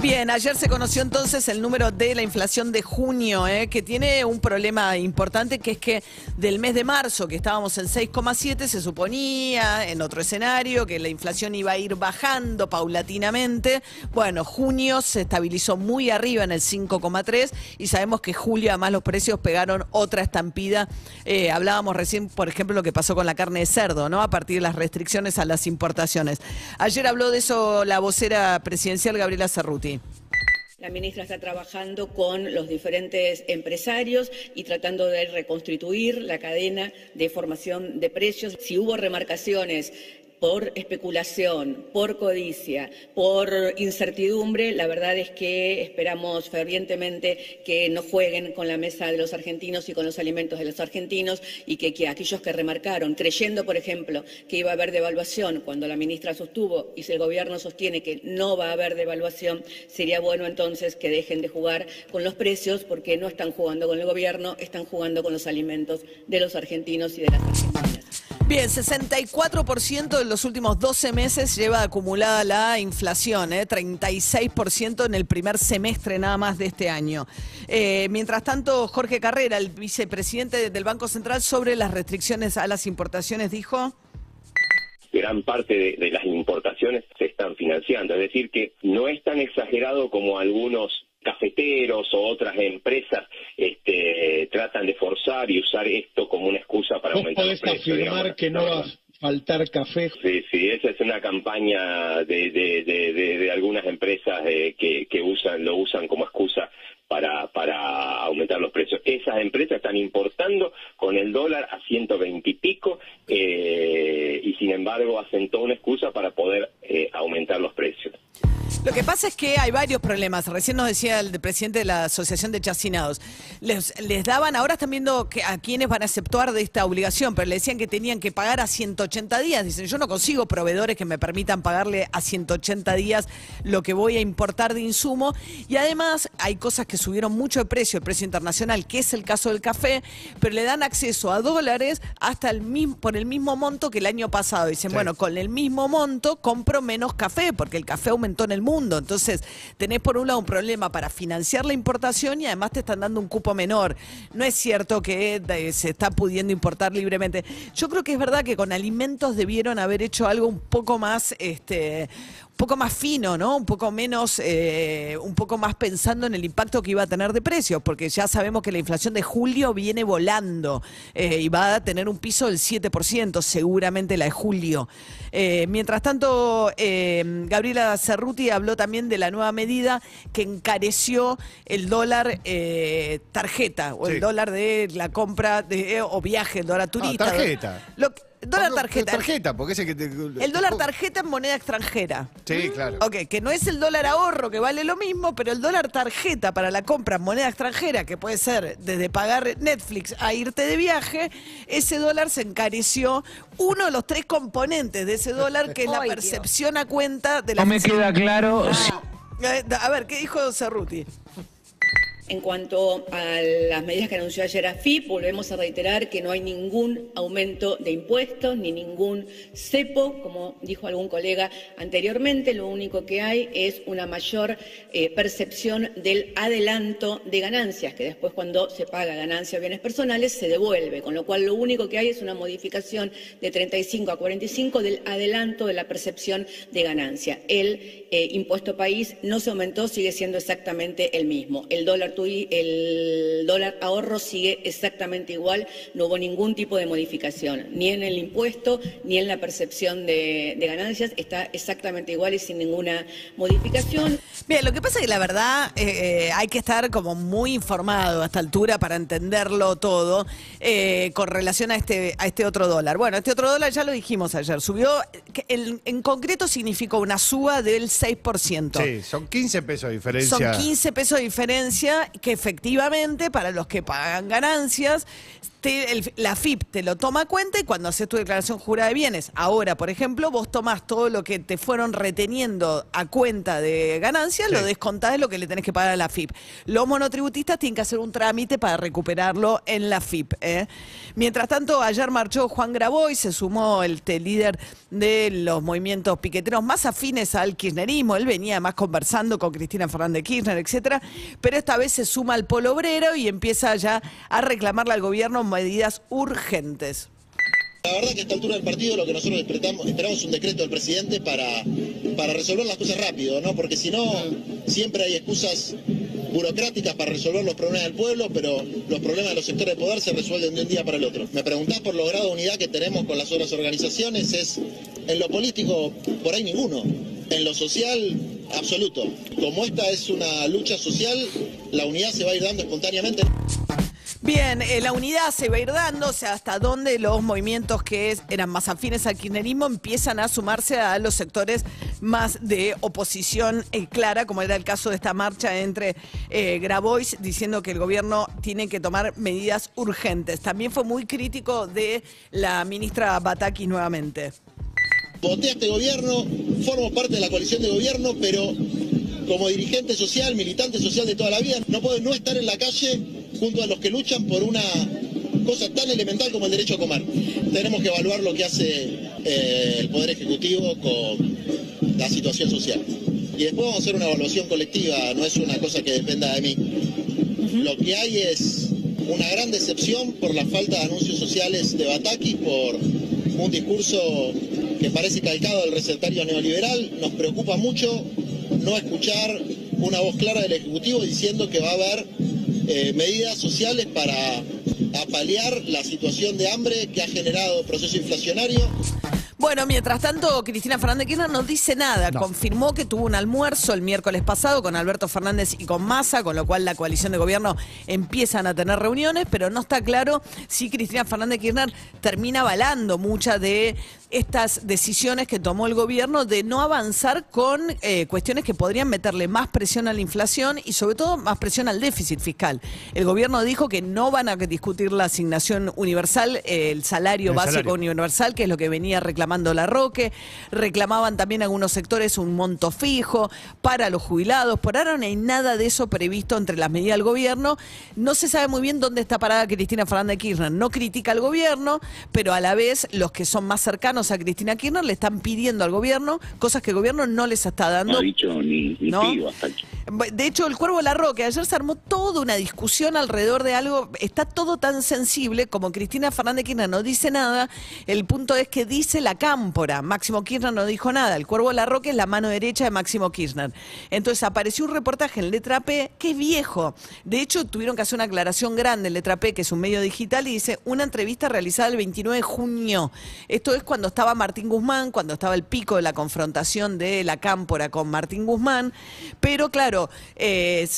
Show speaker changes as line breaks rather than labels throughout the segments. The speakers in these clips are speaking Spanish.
Bien, ayer se conoció entonces el número de la inflación de junio, eh, que tiene un problema importante, que es que del mes de marzo, que estábamos en 6,7, se suponía en otro escenario que la inflación iba a ir bajando paulatinamente. Bueno, junio se estabilizó muy arriba en el 5,3 y sabemos que julio además los precios pegaron otra estampida. Eh, hablábamos recién, por ejemplo, lo que pasó con la carne de cerdo, ¿no? A partir de las restricciones a las importaciones. Ayer habló de eso la vocera presidencial Gabriela Cerruti.
La ministra está trabajando con los diferentes empresarios y tratando de reconstituir la cadena de formación de precios. Si hubo remarcaciones por especulación, por codicia, por incertidumbre, la verdad es que esperamos fervientemente que no jueguen con la mesa de los argentinos y con los alimentos de los argentinos y que, aquellos que remarcaron, creyendo, por ejemplo, que iba a haber devaluación cuando la ministra sostuvo y si el gobierno sostiene que no va a haber devaluación, sería bueno entonces que dejen de jugar con los precios porque no están jugando con el gobierno, están jugando con los alimentos de los argentinos y de las argentinas.
Bien, 64% en los últimos 12 meses lleva acumulada la inflación, ¿eh? 36% en el primer semestre nada más de este año. Eh, mientras tanto, Jorge Carrera, el vicepresidente del Banco Central, sobre las restricciones a las importaciones, dijo
gran parte de, de, las importaciones se están financiando. Es decir, que no es tan exagerado como algunos cafeteros o otras empresas este, tratan de forzar y usar esto como una excusa para aumentar los precios.
afirmar que no va a faltar café?
Sí, sí, esa es una campaña de, de, de, de algunas empresas eh, que, que usan lo usan como excusa para, para aumentar los precios. Esas empresas están importando con el dólar a 120 y pico eh, y sin embargo hacen toda una excusa para poder eh, aumentar los precios.
Lo que pasa es que hay varios problemas. Recién nos decía el presidente de la Asociación de Chacinados. Les, les daban, ahora están viendo que a quiénes van a aceptar de esta obligación, pero le decían que tenían que pagar a 180 días. Dicen, yo no consigo proveedores que me permitan pagarle a 180 días lo que voy a importar de insumo. Y además hay cosas que subieron mucho de precio, el precio internacional, que es el caso del café, pero le dan acceso a dólares hasta el mismo, por el mismo monto que el año pasado. Dicen, bueno, con el mismo monto compro menos café, porque el café aumentó en el mundo. Entonces, tenés por un lado un problema para financiar la importación y además te están dando un cupo menor. No es cierto que eh, se está pudiendo importar libremente. Yo creo que es verdad que con alimentos debieron haber hecho algo un poco más, este, poco más fino, ¿no? Un poco menos, eh, un poco más pensando en el impacto que iba a tener de precios, porque ya sabemos que la inflación de julio viene volando eh, y va a tener un piso del 7%, seguramente la de julio. Eh, mientras tanto, Gabriela Cerruti habló también de la nueva medida que encareció el dólar tarjeta o el dólar de la compra de, o viaje, el dólar turista.
tarjeta.
Dólar tarjeta.
Tarjeta, porque ese que te...
El dólar tarjeta en moneda extranjera.
Sí, claro.
Ok, que no es el dólar ahorro que vale lo mismo, pero el dólar tarjeta para la compra en moneda extranjera, que puede ser desde pagar Netflix a irte de viaje, ese dólar se encareció. Uno de los tres componentes de ese dólar, que es la percepción a cuenta de la.
No me queda claro.
Eh, A ver, ¿qué dijo Cerruti?
En cuanto a las medidas que anunció ayer AFIP, volvemos a reiterar que no hay ningún aumento de impuestos ni ningún cepo, como dijo algún colega anteriormente. Lo único que hay es una mayor eh, percepción del adelanto de ganancias, que después cuando se paga ganancia o bienes personales se devuelve, con lo cual lo único que hay es una modificación de 35 a 45 del adelanto de la percepción de ganancia. El eh, impuesto país no se aumentó, sigue siendo exactamente el mismo. El dólar el dólar ahorro sigue exactamente igual, no hubo ningún tipo de modificación, ni en el impuesto ni en la percepción de, ganancias, está exactamente igual y sin ninguna modificación.
Bien, lo que pasa es que la verdad eh, eh, hay que estar como muy informado a esta altura para entenderlo todo eh, con relación a este, a este otro dólar. Bueno, este otro dólar ya lo dijimos ayer, subió, en concreto significó una suba del 6%.
Sí, son 15 pesos de diferencia.
Son 15 pesos de diferencia que efectivamente para los que pagan ganancias te- el- la FIP te lo toma a cuenta y cuando haces tu declaración jurada de bienes, ahora, por ejemplo, vos tomás todo lo que te fueron reteniendo a cuenta de ganancias, lo descontás de lo que le tenés que pagar a la FIP. Los monotributistas tienen que hacer un trámite para recuperarlo en la FIP. ¿eh? Mientras tanto, ayer marchó Juan Graboy, se sumó el te- líder de los movimientos piqueteros más afines al kirchnerismo. Él venía además conversando con Cristina Fernández de Kirchner, etcétera, pero esta vez se suma al polo obrero y empieza ya a reclamarle al gobierno medidas urgentes.
La verdad que a esta altura del partido lo que nosotros esperamos, esperamos es un decreto del presidente para, para resolver las cosas rápido, ¿no? Porque si no, siempre hay excusas burocráticas para resolver los problemas del pueblo, pero los problemas de los sectores de poder se resuelven de un día para el otro. Me preguntás por los grados de unidad que tenemos con las otras organizaciones, es en lo político por ahí ninguno. En lo social, absoluto. Como esta es una lucha social, la unidad se va a ir dando espontáneamente.
Bien, eh, la unidad se va a ir dando, o sea, hasta dónde los movimientos que eran más afines al kirchnerismo empiezan a sumarse a los sectores más de oposición eh, clara, como era el caso de esta marcha entre eh, Grabois, diciendo que el gobierno tiene que tomar medidas urgentes. También fue muy crítico de la ministra Batakis nuevamente.
Voté este gobierno, formo parte de la coalición de gobierno, pero como dirigente social, militante social de toda la vida, no puedo no estar en la calle junto a los que luchan por una cosa tan elemental como el derecho a comer. Tenemos que evaluar lo que hace eh, el Poder Ejecutivo con la situación social. Y después vamos a hacer una evaluación colectiva, no es una cosa que dependa de mí. Lo que hay es una gran decepción por la falta de anuncios sociales de Bataki, por un discurso que parece calcado del recetario neoliberal. Nos preocupa mucho no escuchar una voz clara del Ejecutivo diciendo que va a haber eh, medidas sociales para apalear la situación de hambre que ha generado proceso inflacionario.
Bueno, mientras tanto, Cristina Fernández de Kirchner no dice nada. Confirmó que tuvo un almuerzo el miércoles pasado con Alberto Fernández y con Massa, con lo cual la coalición de gobierno empiezan a tener reuniones, pero no está claro si Cristina Fernández de Kirchner termina avalando muchas de estas decisiones que tomó el gobierno de no avanzar con eh, cuestiones que podrían meterle más presión a la inflación y sobre todo más presión al déficit fiscal. El gobierno dijo que no van a discutir la asignación universal, el salario
El
básico
salario.
universal, que es lo que venía reclamando la Roque. Reclamaban también algunos sectores un monto fijo para los jubilados. Por ahora no hay nada de eso previsto entre las medidas del gobierno. No se sabe muy bien dónde está parada Cristina Fernández de Kirchner. No critica al gobierno, pero a la vez los que son más cercanos a Cristina Kirchner le están pidiendo al gobierno cosas que el gobierno no les está dando.
No ha dicho ni, ni
¿No?
pido hasta aquí.
De hecho, el Cuervo Larroque, ayer se armó toda una discusión alrededor de algo, está todo tan sensible como Cristina Fernández Kirchner no dice nada, el punto es que dice la cámpora, Máximo Kirchner no dijo nada, el Cuervo Larroque es la mano derecha de Máximo Kirchner. Entonces apareció un reportaje en Letra P que es viejo, de hecho tuvieron que hacer una aclaración grande en Letra P, que es un medio digital, y dice una entrevista realizada el 29 de junio. Esto es cuando estaba Martín Guzmán, cuando estaba el pico de la confrontación de la cámpora con Martín Guzmán, pero claro, eh,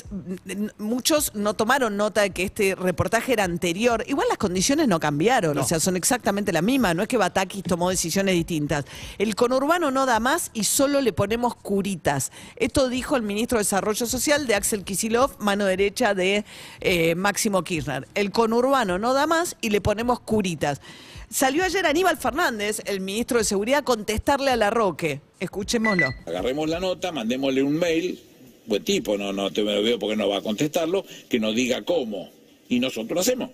muchos no tomaron nota de que este reportaje era anterior. Igual las condiciones no cambiaron, o sea, son exactamente las mismas. No es que Batakis tomó decisiones distintas. El conurbano no da más y solo le ponemos curitas. Esto dijo el ministro de Desarrollo Social de Axel Kisilov, mano derecha de eh, Máximo Kirchner. El conurbano no da más y le ponemos curitas. Salió ayer Aníbal Fernández, el ministro de Seguridad, a contestarle a la Roque. Escuchémoslo.
Agarremos la nota, mandémosle un mail, buen tipo, no, no te lo veo porque no va a contestarlo, que nos diga cómo. Y nosotros lo hacemos,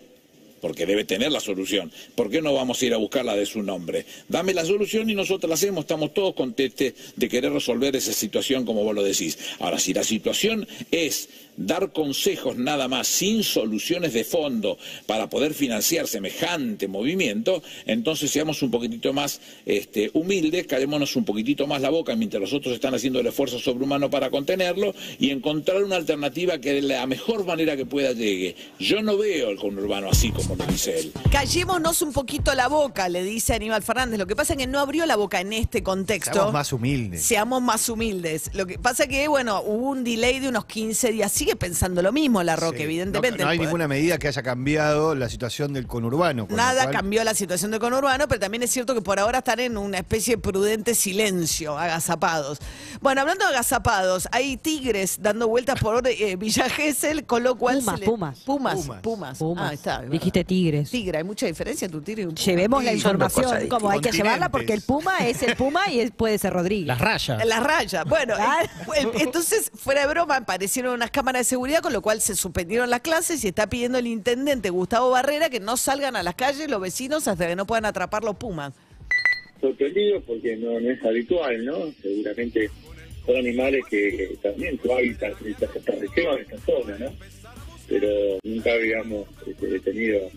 porque debe tener la solución. ¿Por qué no vamos a ir a buscarla de su nombre? Dame la solución y nosotros la hacemos, estamos todos contentos de querer resolver esa situación como vos lo decís. Ahora, si la situación es dar consejos nada más, sin soluciones de fondo para poder financiar semejante movimiento, entonces seamos un poquitito más este, humildes, callémonos un poquitito más la boca mientras los otros están haciendo el esfuerzo sobrehumano para contenerlo y encontrar una alternativa que de la mejor manera que pueda llegue. Yo no veo el conurbano así como dice él.
Callémonos un poquito la boca, le dice Aníbal Fernández. Lo que pasa es que no abrió la boca en este contexto.
Seamos más humildes.
Seamos más humildes. Lo que pasa es que, bueno, hubo un delay de unos 15 días. Sigue pensando lo mismo la Roque,
Sí.
evidentemente.
No, no hay
Pues,
ninguna medida que haya cambiado la situación del conurbano. con
Nada
cual-
cambió la situación del conurbano, pero también es cierto que por ahora están en una especie de prudente silencio, agazapados. Bueno, hablando de agazapados, hay tigres dando vueltas por eh, Villa Gesell, con lo cual...
Pumas,
se le-
pumas.
Pumas,
Pumas.
pumas.
Pumas.
Ah, está.
Dijiste Dijiste tigres.
Tigre, hay mucha diferencia entre un tigre y un puma.
Llevemos la información como hay que llevarla porque el. Puma es el Puma y es- puede ser Rodríguez.
Las rayas.
La raya. Bueno, el- entonces, fuera de broma, aparecieron unas cámaras de seguridad, con lo cual se suspendieron las clases y está pidiendo el intendente Gustavo Barrera que no salgan a las calles los vecinos hasta que no puedan atrapar los pumas.
sorprendido porque no, no es habitual, ¿no? Seguramente son animales que también su hábitat es esta, esta región, esta zona, ¿no? Pero nunca habíamos este, tenido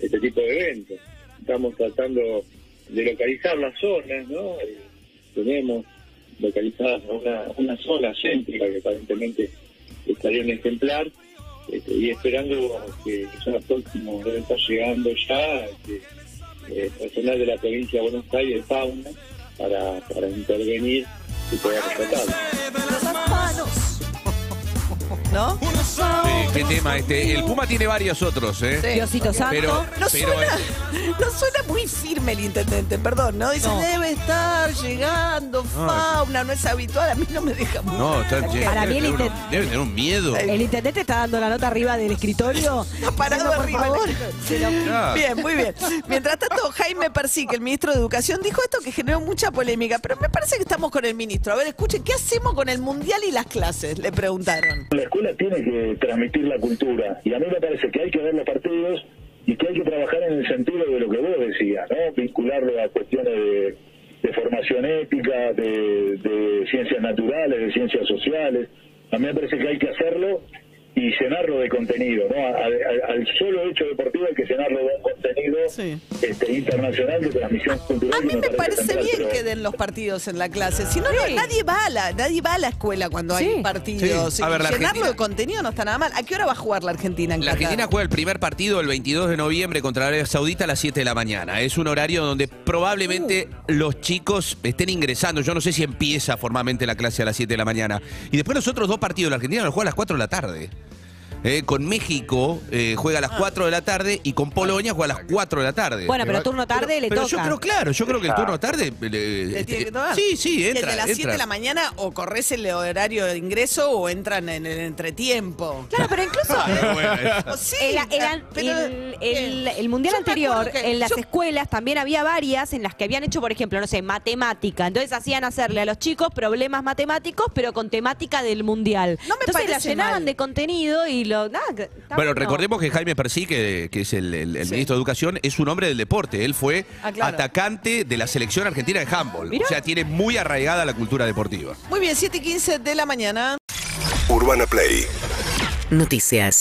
este tipo de eventos. Estamos tratando de localizar las zonas, ¿no? Eh, tenemos localizadas una, una zona céntrica que aparentemente estaría un ejemplar este, y esperando que ya próximo debe estar llegando ya este, eh, personal de la provincia de Buenos Aires, fauna, para, para intervenir y poder rescatarlo.
¿No?
Tema este. El Puma tiene varios otros, ¿eh?
Sí.
Diosito Santo.
Pero,
No
pero,
suena,
eh,
no suena muy firme el intendente, perdón, ¿no? Dice,
No.
debe estar llegando fauna, no es habitual, a mí no me deja muy...
no, está,
Para mí el
debe, tener un, debe tener un miedo.
El intendente está dando la nota arriba del escritorio.
Está parado arriba.
favor. Pero-.
Bien, muy bien. Mientras tanto, Jaime Persique, el ministro de Educación, dijo esto que generó mucha polémica, pero me parece que estamos con el ministro. A ver, escuchen, ¿qué hacemos con el mundial y las clases? Le preguntaron.
La escuela tiene que transmitir la cultura y a mí me parece que hay que ver los partidos y que hay que trabajar en el sentido de lo que vos decías, ¿no? Vincularlo a cuestiones de, formación ética, de, de ciencias naturales, de ciencias sociales. A mí me parece que hay que hacerlo y llenarlo de contenido, ¿no? Al solo hecho deportivo hay que llenarlo de
Sí.
este, internacional de transmisión cultural.
A mí me parece
central,
bien
pero-
que den los partidos en la clase. Si no, no, nadie va a la, nadie va a la escuela cuando
Sí.
hay partidos.
Sí. A ver, la
Llenarlo
Argentina-
de contenido no está nada mal. ¿A qué hora va a jugar la Argentina en
La
Qatar?
Argentina juega el primer partido el 22 de noviembre contra Arabia Saudita a las 7 de la mañana. Es un horario donde probablemente los chicos estén ingresando. Yo no sé si empieza formalmente la clase a las 7 de la mañana. Y después los otros dos partidos, la Argentina los juega a las 4 de la tarde. Eh, con México eh, juega a las 4 de la tarde y con Polonia juega a las 4 de la tarde.
Bueno, pero turno tarde le
Pero
toca.
yo creo, claro, yo creo que el turno tarde. le-
¿Le tiene que tomar?
sí, sí, entra.
de las 7
entra.
de la mañana o corres el horario de ingreso o entran en el entretiempo.
Claro, pero incluso
Ah,
sí,
el, el-
ah,
mundial
Yo
anterior,
que
en las
yo-
escuelas también había varias en las que habían hecho, por ejemplo, no sé, matemática. Entonces hacían hacerle a los chicos problemas matemáticos, pero con temática del mundial.
No me
Entonces la llenaban
mal.
de contenido y lo. nada, que- está
Bueno,
bueno.
recordemos que Jaime Persí, que, que es el, el- el
Sí.
ministro de Educación, es un hombre del deporte. Él fue
Ah, claro.
atacante de la selección argentina de handball.
Mirá.
O sea, tiene muy arraigada la cultura deportiva.
Muy bien, 7 y 15 de la mañana.
Urbana Play
Noticias.